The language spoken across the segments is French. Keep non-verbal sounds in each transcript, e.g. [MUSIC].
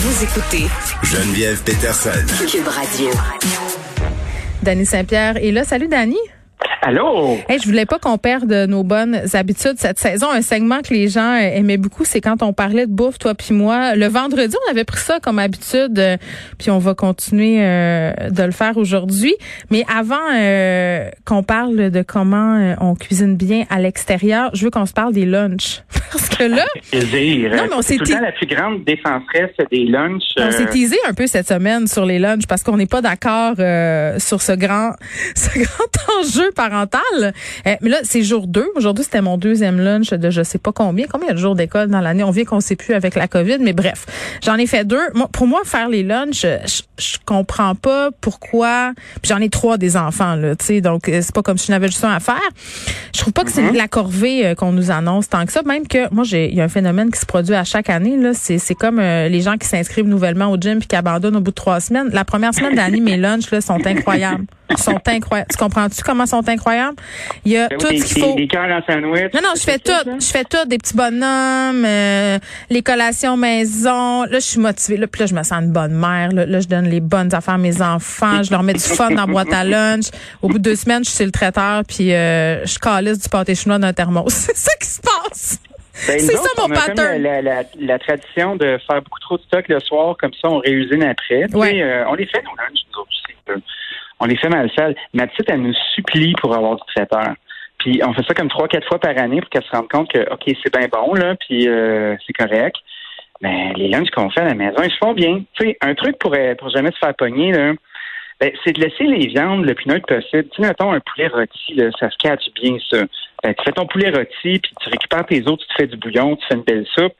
Vous écoutez Geneviève Peterson. Cube Radio. Dany Saint-Pierre est là. Salut Dany. Allô? Hey, je voulais pas qu'on perde nos bonnes habitudes cette saison. Un segment que les gens aimaient beaucoup, c'est quand on parlait de bouffe, toi puis moi. Le vendredi, on avait pris ça comme habitude, euh, puis on va continuer euh, de le faire aujourd'hui. Mais avant euh, qu'on parle de comment on cuisine bien à l'extérieur, je veux qu'on se parle des lunchs. [LAUGHS] Parce que là... [LAUGHS] Plaisir. Non, mais on C'est s'est la plus grande défenseresse des lunchs. On s'est euh, teasé un peu cette semaine sur les lunchs parce qu'on n'est pas d'accord euh, sur ce grand [LAUGHS] ce grand enjeu parental. Euh, mais là, c'est jour 2. Aujourd'hui, c'était mon deuxième lunch de je sais pas combien. Combien il de jours d'école dans l'année? On vient qu'on sait plus avec la COVID, mais bref. J'en ai fait deux. Pour moi, faire les lunchs, je comprends pas pourquoi. J'en ai trois des enfants, là, tu sais. Donc, euh, c'est pas comme si je n'avais juste un à faire. Je trouve pas que c'est de la corvée euh, qu'on nous annonce tant que ça. Même que moi, j'ai il y a un phénomène qui se produit à chaque année. Là, c'est c'est comme euh, les gens qui s'inscrivent nouvellement au gym puis qui abandonnent au bout de trois semaines. La première semaine d'année, mes lunchs là sont incroyables. Ils sont incroyables. Tu comprends-tu comment ils sont incroyables? Il y a ben tout ce qu'il faut. Des en sandwich. Non, non, je fais tout. Je fais tout. Des petits bonhommes, euh, les collations maison. Là, je suis motivée. Là, puis là, je me sens une bonne mère. Là, Là, je donne les bonnes affaires à mes enfants. Je leur mets du fun dans la boîte à lunch. Au bout de deux semaines, je suis le traiteur, puis euh, je calisse du pâté chinois d'un thermos. [LAUGHS] C'est ça qui se passe. Ben, c'est ça, mon on a comme pattern. La, la, la tradition de faire beaucoup trop de stock le soir, comme ça, on réusine après. Ouais. euh, on les fait, nos lunchs, nous autres aussi. On les fait mal sale. Ma petite, elle nous supplie pour avoir du traiteur. Puis on fait ça comme trois, quatre fois par année pour qu'elle se rende compte que, OK, c'est bien bon, là, puis euh, c'est correct. Mais les lunchs qu'on fait à la maison, ils se font bien. Tu sais, un truc pour, euh, pour jamais se faire pogner, là, ben, c'est de laisser les viandes le plus neutre possible. Tu sais, mettons un poulet rôti, là, ça se catch bien, ça. Ben, tu fais ton poulet rôti, puis tu récupères tes autres, tu te fais du bouillon, tu fais une belle soupe.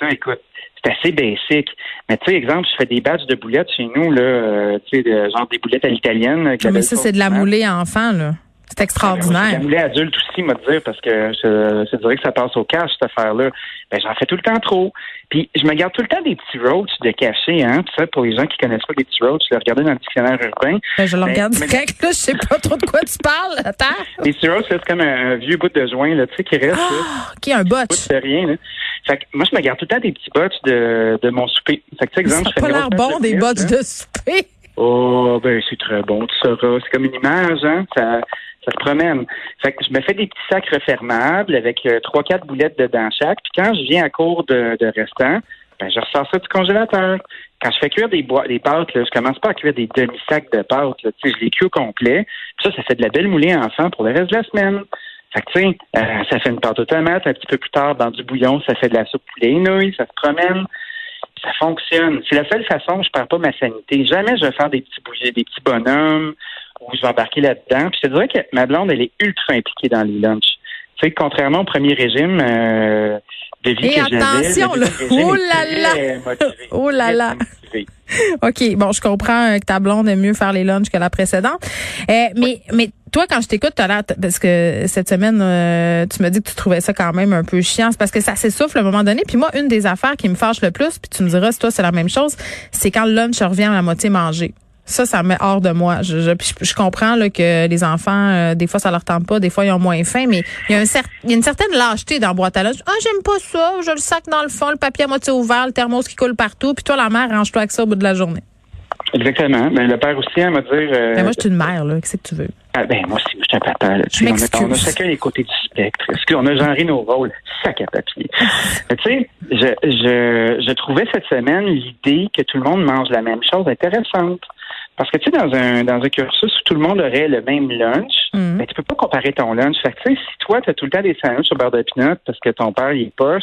Ça, écoute, c'est assez basic. Mais tu sais, exemple, je fais des batchs de boulettes chez nous, là, euh, tu sais, de- genre des boulettes à l'italienne. Mais ça, c'est de la moulée à enfants, là. C'est C'est extraordinaire. la moulée adulte aussi, m'a dire, parce que je, je dirais que ça passe au cash, cette affaire-là. Ben, j'en fais tout le temps trop. Puis, je me garde tout le temps des petits roach de cachet, hein. Puis ça, pour les gens qui connaissent pas les petits roach, je l'ai regardé dans le dictionnaire urbain. Ben, je le Ben, regarde mais- direct, là. Je sais pas trop de quoi tu parles. Attends. Les petits là, c'est comme un, un vieux bout de joint, là, tu sais, qui reste. Ah, OK, un botch. de rien, là. Fait que moi, je me garde tout le temps des petits botch de, de mon souper. Fait que, tu sais, exemple, Ça je fais pas l'air bon, des botches de souper. Oh, ben c'est très bon, tu sauras. C'est comme une image, hein? Ça, ça se promène. Fait que je me fais des petits sacs refermables avec euh, trois, quatre boulettes dedans chaque. Puis quand je viens à court de, de restant, ben je ressors ça du congélateur. Quand je fais cuire des bois, des pâtes, là, je commence pas à cuire des demi-sacs de pâtes. Là, je les cuis au complet. Puis ça, ça fait de la belle moulée enfant pour le reste de la semaine. Fait que, tu sais, euh, ça fait une pâte aux tomates. Un petit peu plus tard, dans du bouillon, ça fait de la soupe poulet et nouilles. Ça se promène ça fonctionne. C'est la seule façon que je perds pas ma sanité. Jamais je vais faire des petits bouillets, des petits bonhommes vais embarquer là-dedans. Puis je te dirais que ma blonde, elle est ultra impliquée dans les lunchs. Tu sais, contrairement au premier régime euh, de vie Et que attention, là. Oh là motivé. Oh là là. OK, bon, je comprends que ta blonde aime mieux faire les lunchs que la précédente. Euh, mais, mais toi, quand je t'écoute, t'as l'air, parce que cette semaine, euh, tu me dis que tu trouvais ça quand même un peu chiant. Parce que ça s'essouffle à un moment donné. Puis moi, une des affaires qui me fâche le plus, puis tu me diras si toi c'est la même chose, c'est quand le lunch revient à la moitié mangé. Ça, ça me met hors de moi. Je, je, je- comprends là, que les enfants, euh, des fois, ça leur tente pas, des fois, ils ont moins faim, mais il y a, un cer- il y a une certaine lâcheté dans la boîte à lunch. Ah, j'aime pas ça, je le sac dans le fond, le papier à moitié ouvert, le thermos qui coule partout, puis toi, la mère, range-toi avec ça au bout de la journée. Exactement. Mais le père aussi, elle m'a dit. euh, Ben, moi, je suis une mère, là. Qu'est-ce que tu veux? ah, ben, moi aussi, moi, je suis un papa. Là, on, a, m'excuse. on a chacun les côtés du spectre. Excuse, on a genré nos rôles. Sac à papier. [LAUGHS] Tu sais, je, je, je trouvais cette semaine l'idée que tout le monde mange la même chose intéressante. Parce que tu sais, dans un, dans un cursus où tout le monde aurait le même lunch, Mhm. ben, tu peux pas comparer ton lunch. Fait que tu sais, si toi, tu as tout le temps des sandwichs au beurre de pinot parce que ton père, il est poche,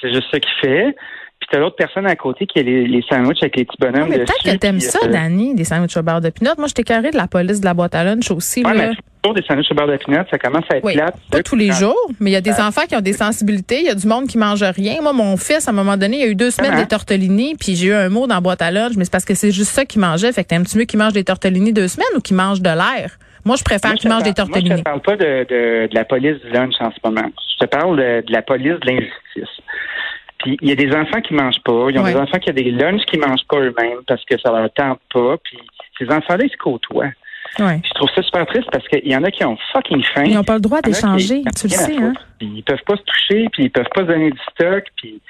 c'est juste ça qu'il fait, puis t'as l'autre personne à côté qui a les, les sandwichs avec les petits bonhommes Non, mais peut-être que t'aimes ça, euh, Dani, des sandwichs au beurre de pinot. Moi, j'étais carré de la police de la boîte à lunch aussi. Ouais, là. mais des sandwichs au beurre de pinot, ça commence à être Oui, plate. pas tous les jours, mais il y a des enfants qui ont des sensibilités. Il y a du monde qui mange rien. Moi, mon fils, à un moment donné, il y a eu deux semaines Comment? des tortellini, puis j'ai eu un mot dans la boîte à lunch, mais c'est parce que c'est juste ça qu'il mangeait. Fait que t'aimes-tu mieux qu'il mange des tortellini deux semaines ou qu'il mange de l'air? Moi, je préfère qu'il mange des Moi, je tortellini. te parle pas de, de, de la police du lunch en ce moment. Je te parle de, de la police de l'injustice. Puis il y a des enfants qui mangent pas. Il y a Ouais. des enfants qui ont des lunchs qui mangent pas eux-mêmes parce que ça leur tente pas. Puis ces enfants-là, ils se côtoient. Ouais. Je trouve ça super triste parce qu'il y en a qui ont fucking faim. Ils n'ont pas le droit d'échanger, tu le sais, hein? Ils peuvent pas se toucher, puis ils peuvent pas se donner du stock. Puis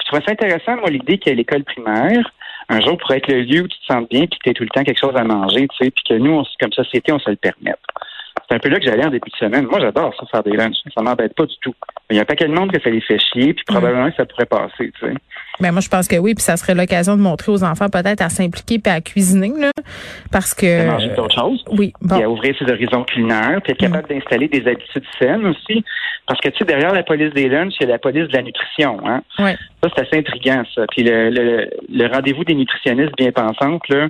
je trouvais ça intéressant, moi, l'idée qu'à l'école primaire, un jour pourrait être le lieu où tu te sens bien, puis que tu tout le temps quelque chose à manger, tu sais, puis que nous, on, comme société, on se le permette. C'est un peu là que j'allais en début de semaine. Moi, j'adore ça, faire des lunchs. Ça m'embête pas du tout. Il y a un paquet de monde que ça les fait chier, puis probablement que ça pourrait passer, tu sais. Ben moi je pense que oui, puis ça serait l'occasion de montrer aux enfants peut-être à s'impliquer puis à cuisiner là, parce À que manger d'autres choses. oui, puis à bon, ouvrir ses horizons culinaires, puis être capable d'installer des habitudes saines aussi. Parce que, tu sais, derrière la police des lunchs, il y a la police de la nutrition. Hein? ouais. Ça, c'est assez intriguant, ça. Puis le, le, le rendez-vous des nutritionnistes bien pensantes, là,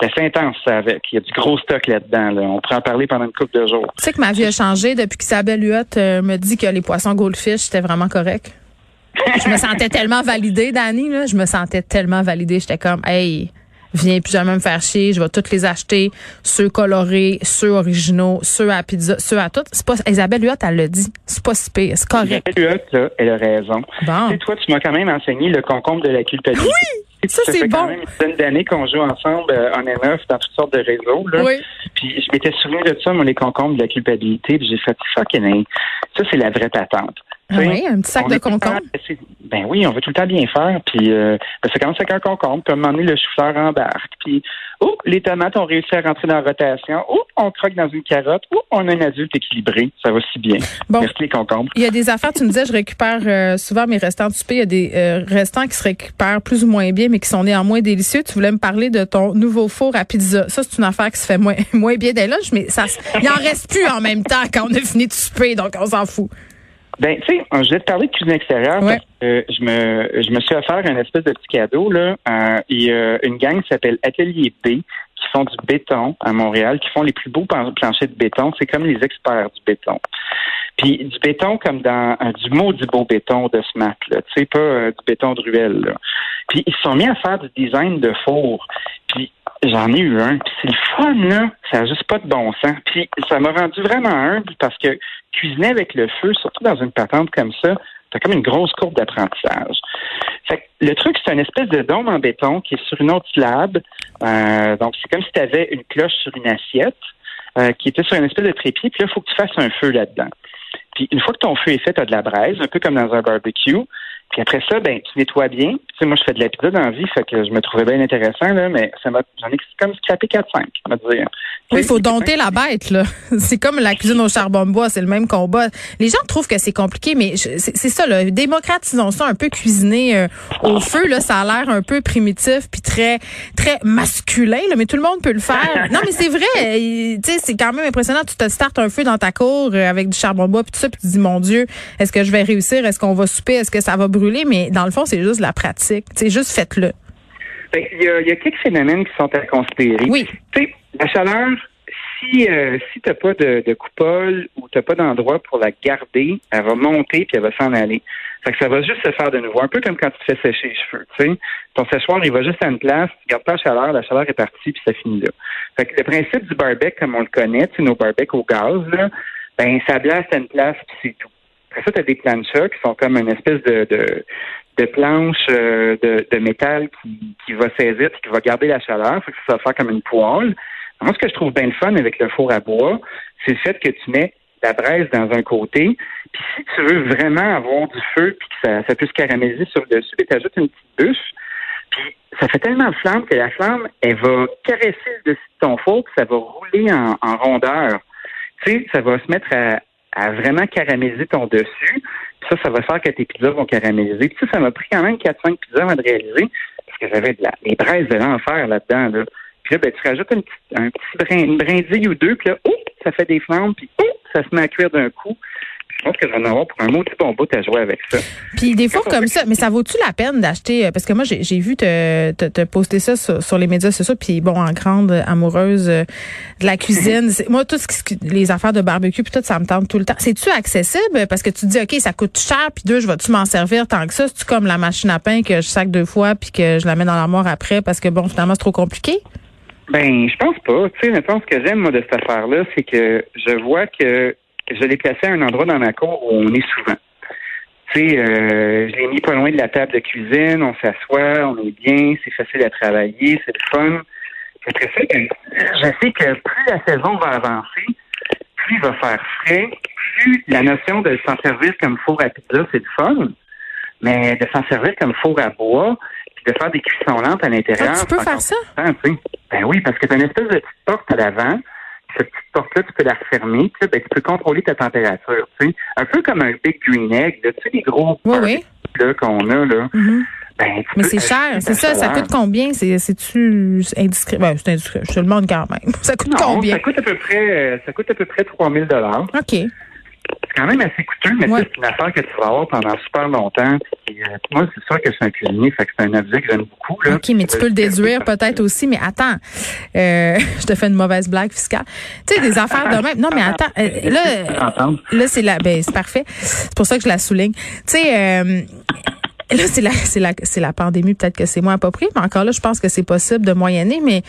c'est assez intense, ça, avec. Il y a du gros stock là-dedans. Là. On pourrait en parler pendant une couple de jours. Tu sais que ma vie a changé depuis qu'Isabelle Huot euh, me dit que les poissons goldfish c'était vraiment correct. Je me sentais [LAUGHS] tellement validée, Dani. Je me sentais tellement validée. J'étais comme, hey, viens plus jamais me faire chier. Je vais toutes les acheter. Ceux colorés, ceux originaux, ceux à pizza, ceux à. C'est pas, Isabelle Huot, elle l'a dit. C'est pas si pire. C'est correct. Isabelle Huot, là, elle a raison. Bon. Tu sais, toi, tu m'as quand même enseigné le concombre de la culpabilité. Oui! Ça, c'est fait quand bon. même une dizaine d'années qu'on joue ensemble euh, en MF dans toutes sortes de réseaux. Là. Oui. Puis je m'étais souvenu de ça, moi, les concombres de la culpabilité, puis j'ai fait fucking. Ça, c'est la vraie patente. Ah oui, un petit sac de concombre. c'est- Ben oui, on veut tout le temps bien faire. Puis euh, ben, ça commence avec un concombre. Puis à un moment donné, le chou-fleur embarque. Puis, oh, les tomates ont réussi à rentrer dans la rotation. Oh, on croque dans une carotte. Oh, on a un adulte équilibré. Ça va si bien. Bon. Merci les concombres. Il y a des affaires, tu me disais, je récupère euh, souvent mes restants de souper. Il y a des euh, restants qui se récupèrent plus ou moins bien, mais qui sont néanmoins délicieux. Tu voulais me parler de ton nouveau four à pizza. Ça, c'est une affaire qui se fait moins, [LAUGHS] moins bien des lunchs, mais ça, il en reste plus en même temps quand on a fini de souper, donc on s'en fout. Ben, tu sais, je vais te parler de cuisine extérieure Ouais. parce que je me, je me suis offert un espèce de petit cadeau. Là. Euh, il y a une gang qui s'appelle Atelier B qui font du béton à Montréal, qui font les plus beaux plan- planchers de béton. C'est comme les experts du béton. Puis du béton comme dans euh, du maudit beau béton de SMAT, là. Tu sais, pas euh, du béton de ruelle, là. Puis ils se sont mis à faire du design de four. Puis j'en ai eu un. Puis c'est le fun, là. Ça n'a juste pas de bon sens. Puis ça m'a rendu vraiment humble parce que cuisiner avec le feu, surtout dans une patente comme ça, t'as comme une grosse courbe d'apprentissage. Fait que le truc, c'est une espèce de dôme en béton qui est sur une autre slab. Euh, donc, c'est comme si tu avais une cloche sur une assiette euh, qui était sur une espèce de trépied. Puis là, il faut que tu fasses un feu là-dedans. Puis une fois que ton feu est fait, tu as de la braise, un peu comme dans un barbecue. Puis après ça, ben, tu nettoies bien. Tu sais, moi, je fais de la pizza dans la vie, fait que je me trouvais bien intéressant, là, mais ça m'a, j'en ai comme scrappé 4-5, on va dire. Oui, il faut dompter la bête, là. [LAUGHS] C'est comme la cuisine au charbon de bois, c'est le même combat. Les gens trouvent que c'est compliqué, mais c'est ça, là. Démocratisons ça un peu cuisiner euh, au feu, là. Ça a l'air un peu primitif puis très, très masculin, là, mais tout le monde peut le faire. [LAUGHS] Non, mais c'est vrai. Tu sais, c'est quand même impressionnant. Tu te startes un feu dans ta cour euh, avec du charbon de bois puis tout ça, puis tu te dis, mon Dieu, est-ce que je vais réussir? Est-ce qu'on va souper? Est-ce que ça va brûler? Mais dans le fond, c'est juste la pratique. C'est juste faites-le. Y, a, il y a quelques phénomènes qui sont à considérer. Oui. Tu la chaleur, si euh, si t'as pas de, de coupole ou t'as pas d'endroit pour la garder, elle va monter puis elle va s'en aller. Fait que ça va juste se faire de nouveau, un peu comme quand tu te fais sécher les cheveux. Tu sais, ton séchoir, il va juste à une place, tu gardes pas la chaleur, la chaleur est partie puis ça finit là. Fait que le principe du barbecue, comme on le connaît, tu nos barbecues au gaz, là, ben ça blaste à une place puis c'est tout. Après ça, tu as des planchas qui sont comme une espèce de, de, de planche euh, de, de métal qui, qui va saisir puis qui va garder la chaleur. Fait que ça va faire comme une poêle. Moi, ce que je trouve bien le fun avec le four à bois, c'est le fait que tu mets la braise dans un côté. Puis si tu veux vraiment avoir du feu puis que ça, ça puisse caraméliser sur le dessus, tu ajoutes une petite bûche. Puis ça fait tellement de flamme que la flamme, elle va caresser le dessus de ton four puis ça va rouler en, en rondeur. Tu sais, ça va se mettre à, à vraiment caraméliser ton dessus. Ça, ça va faire que tes pizzas vont caraméliser. Puis ça, ça m'a pris quand même 4-5 pizzas avant de réaliser parce que j'avais de la, des braises de l'enfer là-dedans. Là. Puis là, ben, tu rajoutes un petit brin, une brindille ou deux, puis là, ça fait des flammes, puis oh, ça se met à cuire d'un coup. Je pense que je vais en avoir pour un mot petit bon bout à jouer avec ça. Puis des fours comme ça, mais ça vaut-tu la peine d'acheter euh, parce que moi j'ai j'ai vu te, te, te poster ça sur, sur les médias sociaux puis bon en grande amoureuse euh, de la cuisine, c'est- moi tout ce qui les affaires de barbecue puis tout ça me tente tout le temps. C'est-tu accessible? Parce que tu te dis OK, ça coûte cher puis deux, je vais-tu m'en servir tant que ça, c'est tu comme la machine à pain que je sac deux fois puis que je la mets dans l'armoire après parce que bon finalement c'est trop compliqué? Ben, je pense pas. Tu sais, mettons, ce que j'aime, moi, de cette affaire-là, c'est que je vois que je l'ai placé à un endroit dans ma cour où on est souvent. Tu sais, euh, je l'ai mis pas loin de la table de cuisine, on s'assoit, on est bien, c'est facile à travailler, c'est le fun. après ça, je sais que plus la saison va avancer, plus il va faire frais, plus la notion de s'en servir comme four à pizza, c'est du fun. Mais de s'en servir comme four à bois, puis de faire des cuissons lentes à l'intérieur. Ah, tu peux faire ça? Ben oui, parce que tu as une espèce de petite porte à l'avant. Cette petite porte-là, tu peux la refermer, ben, tu peux contrôler ta température. Tu sais. Un peu comme un Big Green Egg, là, tu sais, les gros Oui, oui. là, qu'on a, là. Mhm. Ben, Mais c'est cher, c'est ça. Ça coûte combien? C'est, c'est-tu indiscret? Ben, c'est indiscret. Je te le demande quand même. [LAUGHS] Ça coûte Non, combien? ça coûte à peu près, euh, ça coûte à peu près 3000 dollars. OK. C'est quand même assez coûteux, mais Ouais. c'est une affaire que tu vas avoir pendant super longtemps. Euh, moi, c'est sûr que je suis un cuisinier, fait que c'est un objet que j'aime beaucoup. Là. OK, mais tu peux le déduire peut-être aussi. Mais attends, euh, [LAUGHS] je te fais une mauvaise blague fiscale. Tu sais, des affaires de même. Non, mais attends, euh, là, là c'est la, ben c'est parfait. C'est pour ça que je la souligne. Tu sais. Là, c'est la, c'est la, c'est la pandémie. Peut-être que c'est moins approprié, mais encore là, je pense que c'est possible de moyenner. Mais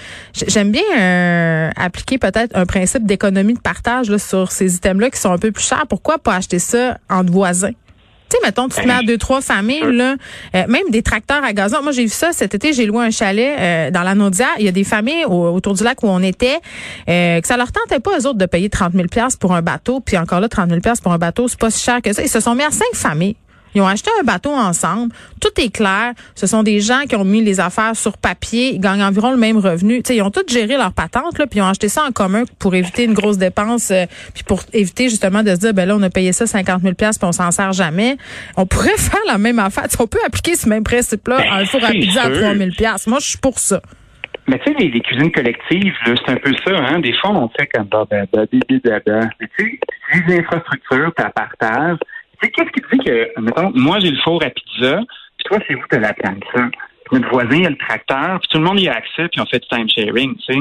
j'aime bien euh, appliquer peut-être un principe d'économie de partage là, sur ces items-là qui sont un peu plus chers. Pourquoi pas acheter ça entre voisins? Tu sais, mettons, tu te mets à deux, trois familles, là, euh, même des tracteurs à gazon. Moi, j'ai vu ça cet été, j'ai loué un chalet euh, dans la. Il y a des familles au- autour du lac où on était, euh, que ça leur tentait pas, eux autres, de payer 30 000 pour un bateau. Puis encore là, 30 000 pour un bateau, c'est pas si cher que ça. Ils se sont mis à cinq familles. Ils ont acheté un bateau ensemble. Tout est clair. Ce sont des gens qui ont mis les affaires sur papier. Ils gagnent environ le même revenu. Tu sais, ils ont tous géré leur patente, là, puis ils ont acheté ça en commun pour éviter une grosse dépense, euh, puis pour éviter justement de se dire, ben là, on a payé ça 50 000 puis on s'en sert jamais. On pourrait faire la même affaire. On peut appliquer ce même principe-là Ben, à un four à pizza à sûr. 3 000 Moi, je suis pour ça. Mais tu sais, les, les cuisines collectives, là, c'est un peu ça, hein. Des fois, on fait comme bah, bah, bah, bibi, dada. Mais tu sais, tu utilises l'infrastructure, tu partages. Qu'est-ce qui te dit que, mettons, moi, j'ai le four à pizza, puis toi, c'est vous, t'as la plancha. Puis notre voisin, il a le tracteur, puis tout le monde y a accès, puis on fait du time sharing, tu sais.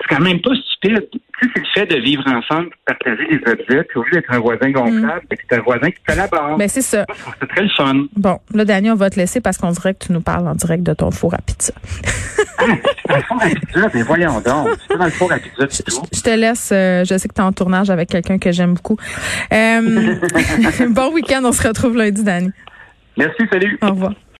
C'est quand même pas stupide. Tu sais, c'est le fait de vivre ensemble, de partager des objets, puis au lieu d'être un voisin gonflable, ben, c'est un voisin qui collabore. Ben, c'est ça. Ça très le fun. Bon, là, Daniel, on va te laisser parce qu'on dirait que tu nous parles en direct de ton four à pizza. [LAUGHS] Four à pizza, ben voyons donc. C'est pas dans le four à pizza du tout. Je te laisse. euh, je sais que tu es en tournage avec quelqu'un que j'aime beaucoup. Euh, [LAUGHS] [LAUGHS] bon week-end. On se retrouve lundi, Dani. Merci, salut. Au revoir.